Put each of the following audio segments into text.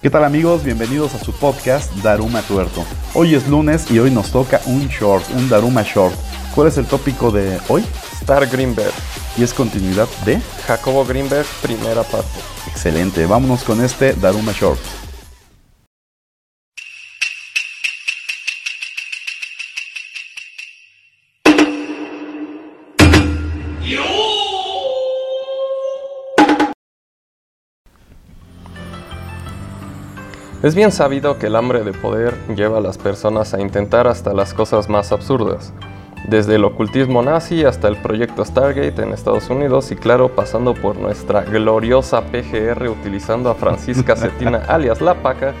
¿Qué tal amigos? Bienvenidos a su podcast Daruma Tuerto. Hoy es lunes y hoy nos toca un short, un Daruma short. ¿Cuál es el tópico de hoy? Star Greenberg. Y es continuidad de Jacobo Greenberg, primera parte. Excelente, vámonos con este Daruma short. Es bien sabido que el hambre de poder lleva a las personas a intentar hasta las cosas más absurdas, desde el ocultismo nazi hasta el proyecto Stargate en Estados Unidos y claro, pasando por nuestra gloriosa PGR utilizando a Francisca Cetina alias La Paca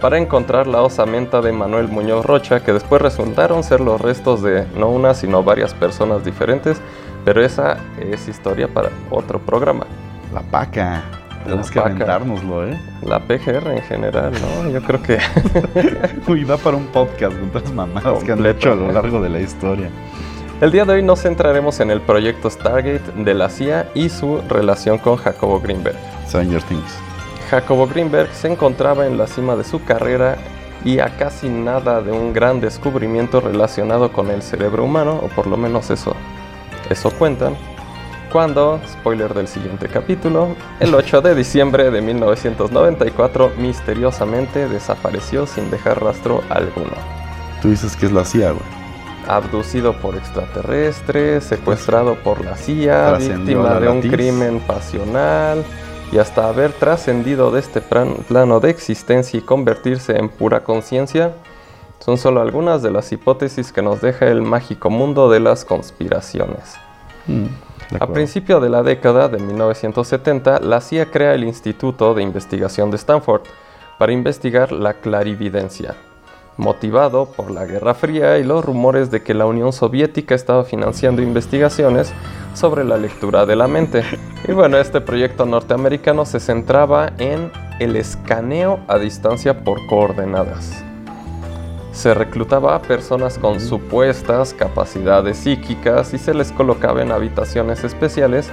para encontrar la osamenta de Manuel Muñoz Rocha que después resultaron ser los restos de no una sino varias personas diferentes, pero esa es historia para otro programa. La Paca. Tenemos que aventárnoslo, ¿eh? La PGR en general, ¿no? Yo creo que. Uy, para un podcast con todas las mamadas que han hecho a lo largo de la historia. El día de hoy nos centraremos en el proyecto Stargate de la CIA y su relación con Jacobo Greenberg. Stranger Things. Jacobo Greenberg se encontraba en la cima de su carrera y a casi nada de un gran descubrimiento relacionado con el cerebro humano, o por lo menos eso, eso cuentan cuando, spoiler del siguiente capítulo, el 8 de diciembre de 1994 misteriosamente desapareció sin dejar rastro alguno. Tú dices que es la CIA, güey. Abducido por extraterrestres, secuestrado por la CIA, víctima de un crimen pasional y hasta haber trascendido de este plano de existencia y convertirse en pura conciencia, son solo algunas de las hipótesis que nos deja el mágico mundo de las conspiraciones. Mm. A principio de la década de 1970, la CIA crea el Instituto de Investigación de Stanford para investigar la clarividencia, motivado por la Guerra Fría y los rumores de que la Unión Soviética estaba financiando investigaciones sobre la lectura de la mente. Y bueno, este proyecto norteamericano se centraba en el escaneo a distancia por coordenadas se reclutaba a personas con supuestas capacidades psíquicas y se les colocaba en habitaciones especiales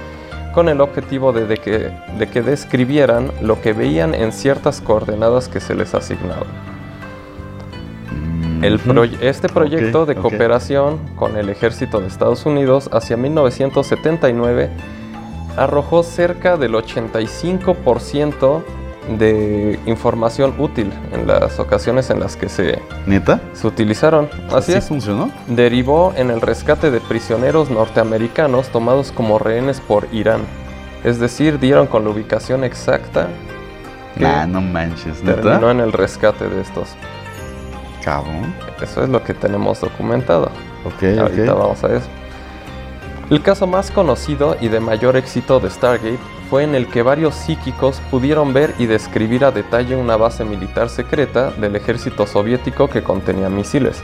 con el objetivo de, que, de que describieran lo que veían en ciertas coordenadas que se les asignaban. El este proyecto de cooperación con el ejército de Estados Unidos hacia 1979 arrojó cerca del 85% de información útil en las ocasiones en las que se, ¿Neta? se utilizaron. Así es. funcionó? Derivó en el rescate de prisioneros norteamericanos tomados como rehenes por Irán. Es decir, dieron con la ubicación exacta. Nah, no manches, ¿neta? Terminó en el rescate de estos. Cabrón. Eso es lo que tenemos documentado. Ok, Ahorita vamos a eso. El caso más conocido y de mayor éxito de Stargate fue en el que varios psíquicos pudieron ver y describir a detalle una base militar secreta del ejército soviético que contenía misiles.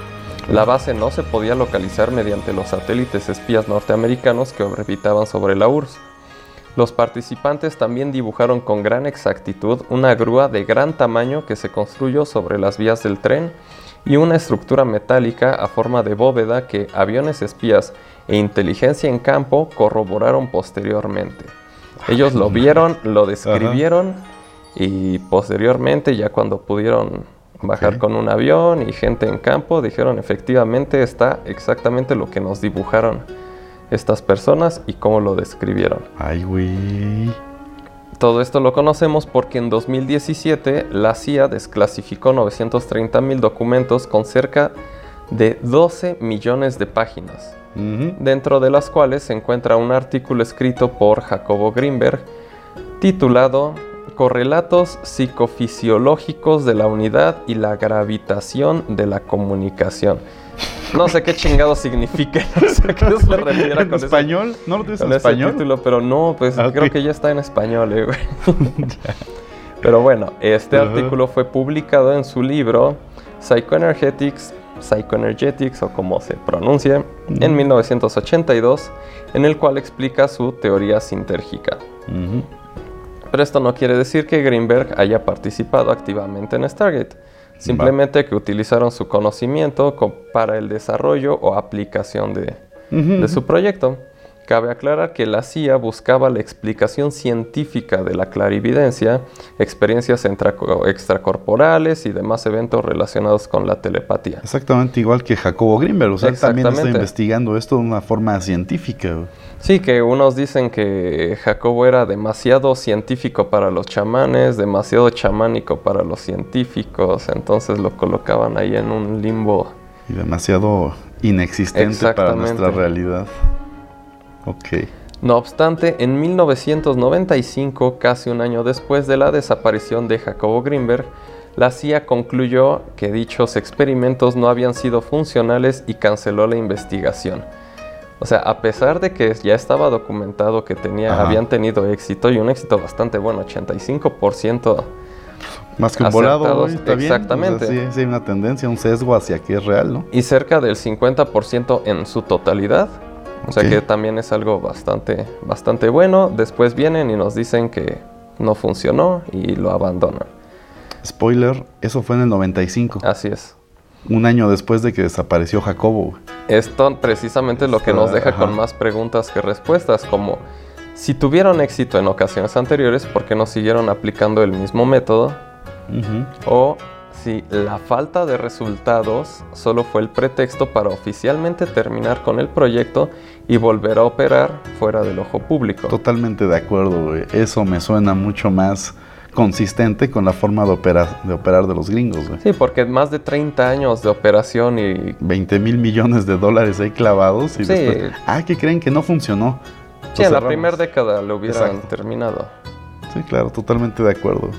La base no se podía localizar mediante los satélites espías norteamericanos que orbitaban sobre la URSS. Los participantes también dibujaron con gran exactitud una grúa de gran tamaño que se construyó sobre las vías del tren y una estructura metálica a forma de bóveda que aviones espías e inteligencia en campo corroboraron posteriormente. Ellos lo vieron, lo describieron y posteriormente ya cuando pudieron bajar con un avión y gente en campo, dijeron efectivamente está exactamente lo que nos dibujaron estas personas y cómo lo describieron. Ay, güey. Todo esto lo conocemos porque en 2017 la CIA desclasificó 930 mil documentos con cerca de 12 millones de páginas dentro de las cuales se encuentra un artículo escrito por Jacobo Greenberg titulado Correlatos psicofisiológicos de la unidad y la gravitación de la comunicación. No sé qué chingado significa, no sé qué se refiere ¿En español? ¿No lo tienes en español? Título, pero no, pues ah, creo que ya está en español, eh, Pero bueno, este artículo fue publicado en su libro Psychoenergetics Psychoenergetics o como se pronuncia, en 1982, en el cual explica su teoría sintérgica. Pero esto no quiere decir que Greenberg haya participado activamente en Stargate, simplemente que utilizaron su conocimiento para el desarrollo o aplicación de, de su proyecto. Cabe aclarar que la CIA buscaba la explicación científica de la clarividencia, experiencias extracorporales y demás eventos relacionados con la telepatía. Exactamente igual que Jacobo Grimberg, o sea, también está investigando esto de una forma científica. Sí, que unos dicen que Jacobo era demasiado científico para los chamanes, demasiado chamánico para los científicos, entonces lo colocaban ahí en un limbo. Y demasiado inexistente para nuestra realidad. No obstante, en 1995, casi un año después de la desaparición de Jacobo Greenberg, la CIA concluyó que dichos experimentos no habían sido funcionales y canceló la investigación. O sea, a pesar de que ya estaba documentado que tenía, habían tenido éxito y un éxito bastante bueno, 85%. Más que un volado, exactamente. sí, sí, hay una tendencia, un sesgo hacia que es real, ¿no? Y cerca del 50% en su totalidad o sea que también es algo bastante, bastante bueno. Después vienen y nos dicen que no funcionó y lo abandonan. Spoiler, eso fue en el 95. Así es. Un año después de que desapareció Jacobo. Esto precisamente es lo que nos deja con más preguntas que respuestas, como si tuvieron éxito en ocasiones anteriores, ¿por qué no siguieron aplicando el mismo método? O si la falta de resultados solo fue el pretexto para oficialmente terminar con el proyecto y volver a operar fuera del ojo público. Totalmente de acuerdo, Eso me suena mucho más consistente con la forma de operar de, operar de los gringos, Sí, porque más de 30 años de operación y... 20 mil millones de dólares ahí clavados y sí. después... Ah, que creen que no funcionó. Sí, en la primera década lo hubieran terminado. Sí, claro, totalmente de acuerdo.